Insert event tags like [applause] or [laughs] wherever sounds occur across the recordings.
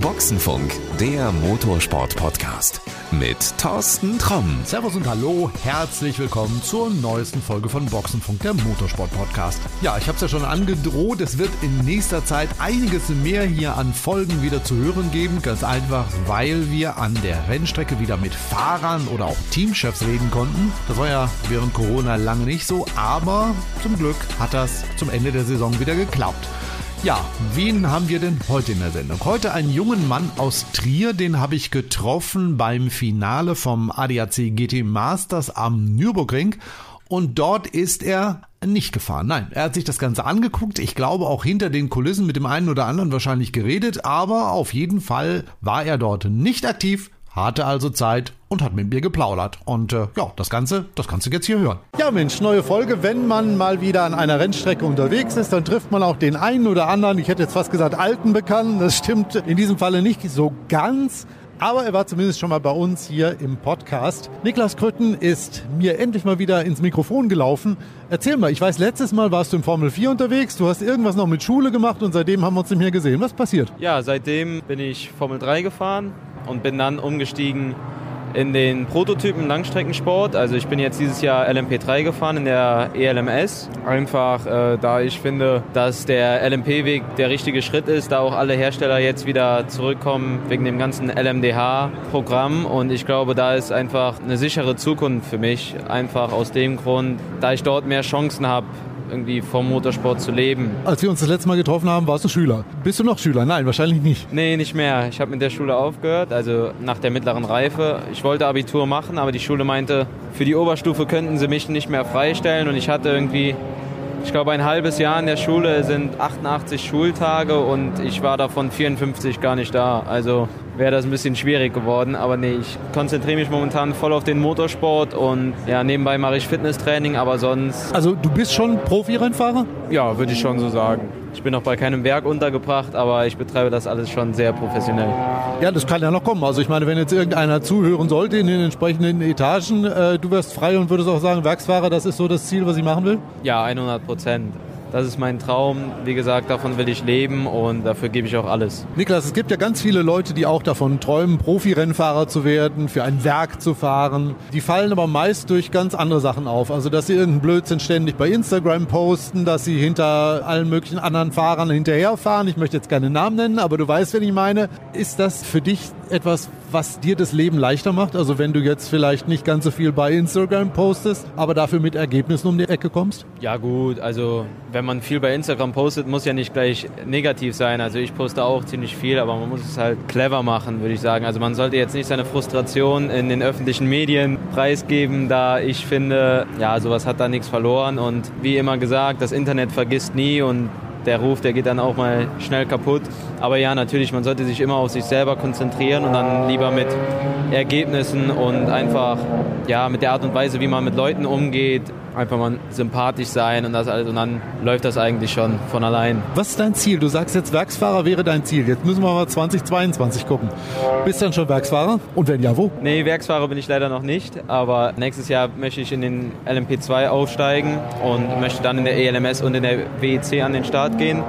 Boxenfunk, der Motorsport-Podcast mit Thorsten Tromm. Servus und Hallo, herzlich willkommen zur neuesten Folge von Boxenfunk, der Motorsport-Podcast. Ja, ich habe es ja schon angedroht, es wird in nächster Zeit einiges mehr hier an Folgen wieder zu hören geben. Ganz einfach, weil wir an der Rennstrecke wieder mit Fahrern oder auch Teamchefs reden konnten. Das war ja während Corona lange nicht so, aber zum Glück hat das zum Ende der Saison wieder geklappt. Ja, wen haben wir denn heute in der Sendung? Heute einen jungen Mann aus Trier, den habe ich getroffen beim Finale vom ADAC GT Masters am Nürburgring. Und dort ist er nicht gefahren. Nein, er hat sich das Ganze angeguckt. Ich glaube auch hinter den Kulissen mit dem einen oder anderen wahrscheinlich geredet, aber auf jeden Fall war er dort nicht aktiv, hatte also Zeit und hat mit mir geplaudert. Und äh, ja, das Ganze, das kannst du jetzt hier hören. Ja, Mensch, neue Folge. Wenn man mal wieder an einer Rennstrecke unterwegs ist, dann trifft man auch den einen oder anderen, ich hätte jetzt fast gesagt, alten Bekannten. Das stimmt in diesem Falle nicht so ganz. Aber er war zumindest schon mal bei uns hier im Podcast. Niklas Krütten ist mir endlich mal wieder ins Mikrofon gelaufen. Erzähl mal, ich weiß, letztes Mal warst du im Formel 4 unterwegs, du hast irgendwas noch mit Schule gemacht und seitdem haben wir uns nicht mehr gesehen. Was passiert? Ja, seitdem bin ich Formel 3 gefahren und bin dann umgestiegen in den Prototypen Langstreckensport. Also ich bin jetzt dieses Jahr LMP3 gefahren in der ELMS. Einfach, äh, da ich finde, dass der LMP-Weg der richtige Schritt ist, da auch alle Hersteller jetzt wieder zurückkommen wegen dem ganzen LMDH-Programm. Und ich glaube, da ist einfach eine sichere Zukunft für mich. Einfach aus dem Grund, da ich dort mehr Chancen habe, irgendwie vom Motorsport zu leben. Als wir uns das letzte Mal getroffen haben, warst du Schüler. Bist du noch Schüler? Nein, wahrscheinlich nicht. Nee, nicht mehr. Ich habe mit der Schule aufgehört, also nach der mittleren Reife. Ich wollte Abitur machen, aber die Schule meinte, für die Oberstufe könnten sie mich nicht mehr freistellen und ich hatte irgendwie ich glaube, ein halbes Jahr in der Schule sind 88 Schultage und ich war davon 54 gar nicht da. Also wäre das ein bisschen schwierig geworden. Aber nee, ich konzentriere mich momentan voll auf den Motorsport und ja, nebenbei mache ich Fitnesstraining, aber sonst. Also du bist schon Profi-Rennfahrer? Ja, würde ich schon so sagen. Ich bin noch bei keinem Werk untergebracht, aber ich betreibe das alles schon sehr professionell. Ja, das kann ja noch kommen. Also ich meine, wenn jetzt irgendeiner zuhören sollte in den entsprechenden Etagen, äh, du wärst frei und würdest auch sagen, Werksfahrer, das ist so das Ziel, was ich machen will? Ja, 100 Prozent. Das ist mein Traum. Wie gesagt, davon will ich leben und dafür gebe ich auch alles. Niklas, es gibt ja ganz viele Leute, die auch davon träumen, Profirennfahrer zu werden, für ein Werk zu fahren. Die fallen aber meist durch ganz andere Sachen auf. Also, dass sie irgendeinen Blödsinn ständig bei Instagram posten, dass sie hinter allen möglichen anderen Fahrern hinterherfahren. Ich möchte jetzt keine Namen nennen, aber du weißt, wen ich meine. Ist das für dich etwas, was dir das Leben leichter macht? Also, wenn du jetzt vielleicht nicht ganz so viel bei Instagram postest, aber dafür mit Ergebnissen um die Ecke kommst? Ja, gut. Also, wenn man viel bei Instagram postet, muss ja nicht gleich negativ sein. Also ich poste auch ziemlich viel, aber man muss es halt clever machen, würde ich sagen. Also man sollte jetzt nicht seine Frustration in den öffentlichen Medien preisgeben, da ich finde, ja, sowas hat da nichts verloren. Und wie immer gesagt, das Internet vergisst nie und der Ruf, der geht dann auch mal schnell kaputt. Aber ja, natürlich, man sollte sich immer auf sich selber konzentrieren und dann lieber mit Ergebnissen und einfach ja, mit der Art und Weise, wie man mit Leuten umgeht, einfach mal sympathisch sein und das alles und dann läuft das eigentlich schon von allein. Was ist dein Ziel? Du sagst jetzt Werksfahrer wäre dein Ziel. Jetzt müssen wir mal 2022 gucken. Bist du dann schon Werksfahrer? Und wenn ja, wo? Nee, Werksfahrer bin ich leider noch nicht, aber nächstes Jahr möchte ich in den LMP2 aufsteigen und möchte dann in der ELMS und in der WEC an den Start gehen.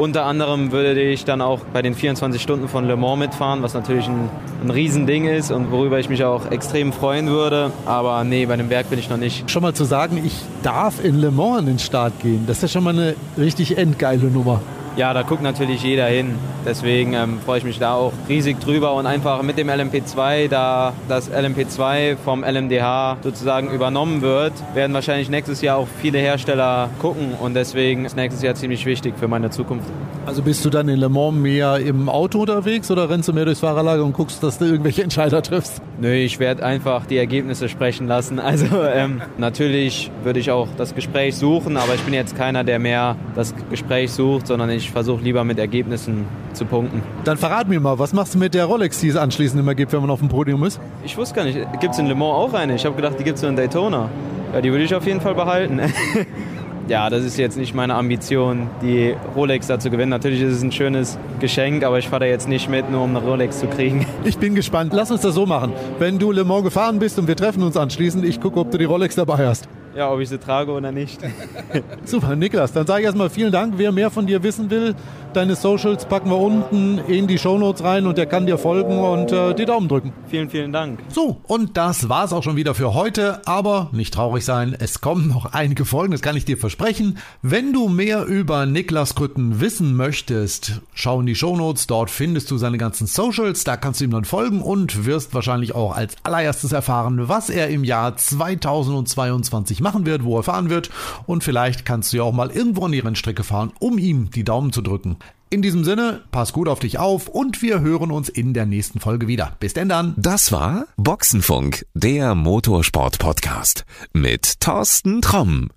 Unter anderem würde ich dann auch bei den 24 Stunden von Le Mans mitfahren, was natürlich ein, ein Riesending ist und worüber ich mich auch extrem freuen würde. Aber nee, bei dem Werk bin ich noch nicht. Schon mal zu sagen, ich darf in Le Mans an den Start gehen, das ist ja schon mal eine richtig endgeile Nummer ja, da guckt natürlich jeder hin. Deswegen ähm, freue ich mich da auch riesig drüber und einfach mit dem LMP2, da das LMP2 vom LMDH sozusagen übernommen wird, werden wahrscheinlich nächstes Jahr auch viele Hersteller gucken und deswegen ist nächstes Jahr ziemlich wichtig für meine Zukunft. Also bist du dann in Le Mans mehr im Auto unterwegs oder rennst du mehr durchs Fahrerlager und guckst, dass du irgendwelche [laughs] Entscheider triffst? Nö, ich werde einfach die Ergebnisse sprechen lassen. [laughs] Also ähm, natürlich würde ich auch das Gespräch suchen, aber ich bin jetzt keiner, der mehr das Gespräch sucht, sondern ich versuche lieber mit Ergebnissen zu punkten. Dann verrat mir mal, was machst du mit der Rolex, die es anschließend immer gibt, wenn man auf dem Podium ist? Ich wusste gar nicht, gibt es in Le Mans auch eine? Ich habe gedacht, die gibt es nur in Daytona. Ja, die würde ich auf jeden Fall behalten. [laughs] ja, das ist jetzt nicht meine Ambition, die Rolex da zu gewinnen. Natürlich ist es ein schönes Geschenk, aber ich fahre da jetzt nicht mit, nur um eine Rolex zu kriegen. [laughs] Ich bin gespannt. Lass uns das so machen. Wenn du Le Mans gefahren bist und wir treffen uns anschließend, ich gucke, ob du die Rolex dabei hast. Ja, ob ich sie trage oder nicht. [laughs] Super, Niklas, dann sage ich erstmal vielen Dank. Wer mehr von dir wissen will, deine Socials packen wir unten in die Shownotes rein und der kann dir folgen und äh, die Daumen drücken. Vielen, vielen Dank. So, und das war's auch schon wieder für heute, aber nicht traurig sein, es kommen noch einige Folgen, das kann ich dir versprechen. Wenn du mehr über Niklas Krütten wissen möchtest, schau in die Shownotes, dort findest du seine ganzen Socials, da kannst du ihm dann folgen und wirst wahrscheinlich auch als allererstes erfahren, was er im Jahr 2022 machen wird, wo er fahren wird und vielleicht kannst du ja auch mal irgendwo an die Rennstrecke fahren, um ihm die Daumen zu drücken. In diesem Sinne, pass gut auf dich auf und wir hören uns in der nächsten Folge wieder. Bis denn dann. Das war Boxenfunk, der Motorsport-Podcast mit Thorsten Tromm.